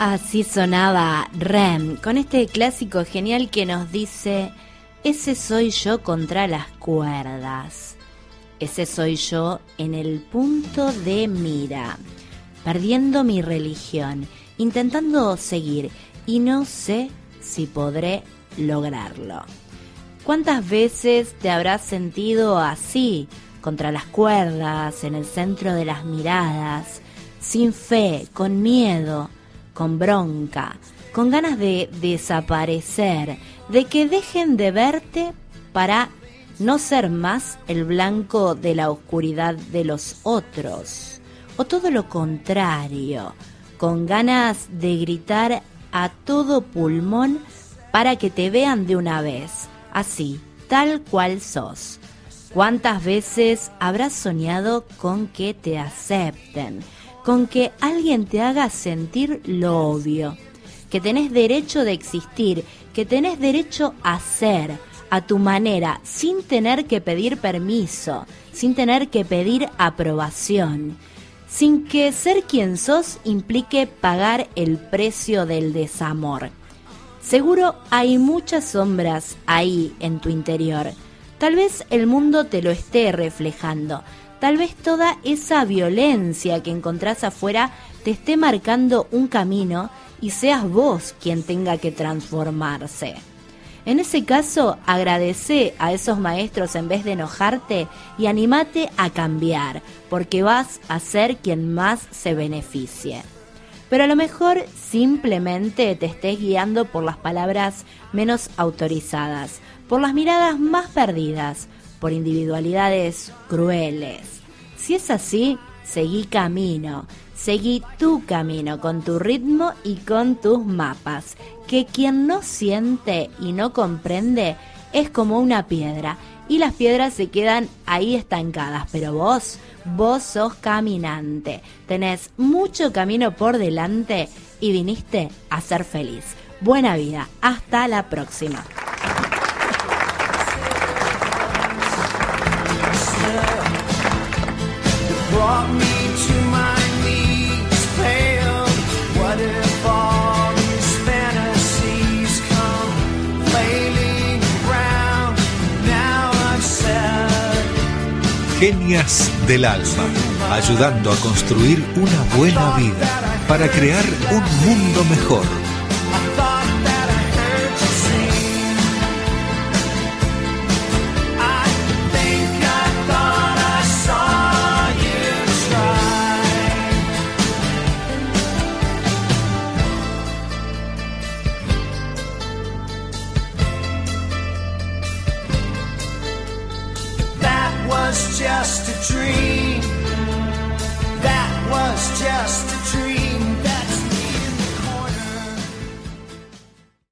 Así sonaba Rem, con este clásico genial que nos dice, ese soy yo contra las cuerdas, ese soy yo en el punto de mira, perdiendo mi religión, intentando seguir y no sé si podré lograrlo. ¿Cuántas veces te habrás sentido así, contra las cuerdas, en el centro de las miradas, sin fe, con miedo? Con bronca, con ganas de desaparecer, de que dejen de verte para no ser más el blanco de la oscuridad de los otros, o todo lo contrario, con ganas de gritar a todo pulmón para que te vean de una vez, así, tal cual sos. ¿Cuántas veces habrás soñado con que te acepten? Con que alguien te haga sentir lo obvio, que tenés derecho de existir, que tenés derecho a ser a tu manera, sin tener que pedir permiso, sin tener que pedir aprobación, sin que ser quien sos implique pagar el precio del desamor. Seguro hay muchas sombras ahí en tu interior. Tal vez el mundo te lo esté reflejando, tal vez toda esa violencia que encontrás afuera te esté marcando un camino y seas vos quien tenga que transformarse. En ese caso, agradece a esos maestros en vez de enojarte y animate a cambiar, porque vas a ser quien más se beneficie. Pero a lo mejor simplemente te estés guiando por las palabras menos autorizadas, por las miradas más perdidas, por individualidades crueles. Si es así, seguí camino, seguí tu camino con tu ritmo y con tus mapas, que quien no siente y no comprende es como una piedra y las piedras se quedan ahí estancadas, pero vos, vos sos caminante, tenés mucho camino por delante y viniste a ser feliz. Buena vida, hasta la próxima. Genias del alma, ayudando a construir una buena vida para crear un mundo mejor. Just a dream.